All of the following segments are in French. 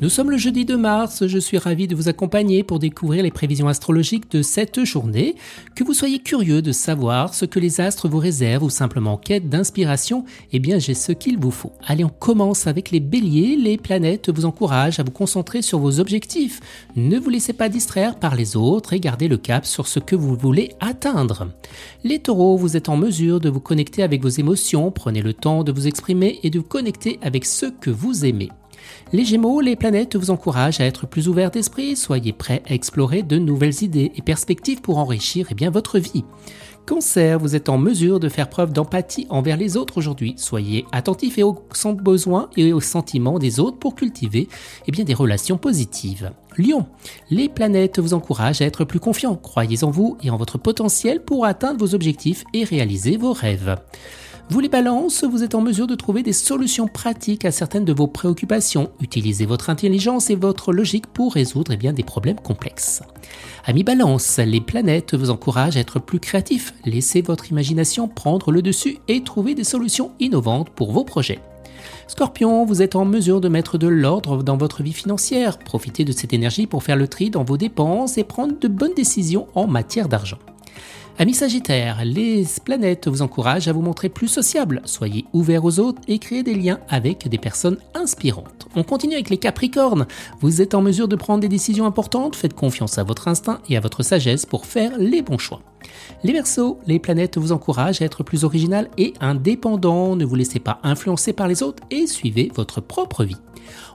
Nous sommes le jeudi de mars, je suis ravi de vous accompagner pour découvrir les prévisions astrologiques de cette journée. Que vous soyez curieux de savoir ce que les astres vous réservent ou simplement en quête d'inspiration, eh bien j'ai ce qu'il vous faut. Allez, on commence avec les béliers. Les planètes vous encouragent à vous concentrer sur vos objectifs. Ne vous laissez pas distraire par les autres et gardez le cap sur ce que vous voulez atteindre. Les taureaux, vous êtes en mesure de vous connecter avec vos émotions, prenez le temps de vous exprimer et de vous connecter avec ceux que vous aimez. Les Gémeaux, les planètes vous encouragent à être plus ouverts d'esprit, soyez prêts à explorer de nouvelles idées et perspectives pour enrichir eh votre vie. Cancer, vous êtes en mesure de faire preuve d'empathie envers les autres aujourd'hui. Soyez attentifs et aux besoins et aux sentiments des autres pour cultiver eh bien, des relations positives. Lion, les planètes vous encouragent à être plus confiants. Croyez en vous et en votre potentiel pour atteindre vos objectifs et réaliser vos rêves. Vous les balances, vous êtes en mesure de trouver des solutions pratiques à certaines de vos préoccupations. Utilisez votre intelligence et votre logique pour résoudre eh bien, des problèmes complexes. Amis balance, les planètes vous encouragent à être plus créatifs. Laissez votre imagination prendre le dessus et trouver des solutions innovantes pour vos projets. Scorpion, vous êtes en mesure de mettre de l'ordre dans votre vie financière. Profitez de cette énergie pour faire le tri dans vos dépenses et prendre de bonnes décisions en matière d'argent. Amis Sagittaire, les planètes vous encouragent à vous montrer plus sociable. Soyez ouverts aux autres et créez des liens avec des personnes inspirantes. On continue avec les Capricornes. Vous êtes en mesure de prendre des décisions importantes. Faites confiance à votre instinct et à votre sagesse pour faire les bons choix. Les Verseaux, les planètes vous encouragent à être plus original et indépendant. Ne vous laissez pas influencer par les autres et suivez votre propre vie.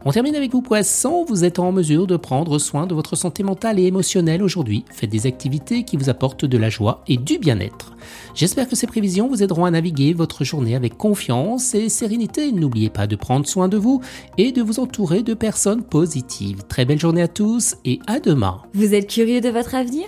On termine avec vous poissons, vous êtes en mesure de prendre soin de votre santé mentale et émotionnelle aujourd'hui. Faites des activités qui vous apportent de la joie et du bien-être. J'espère que ces prévisions vous aideront à naviguer votre journée avec confiance et sérénité. N'oubliez pas de prendre soin de vous et de vous entourer de personnes positives. Très belle journée à tous et à demain. Vous êtes curieux de votre avenir?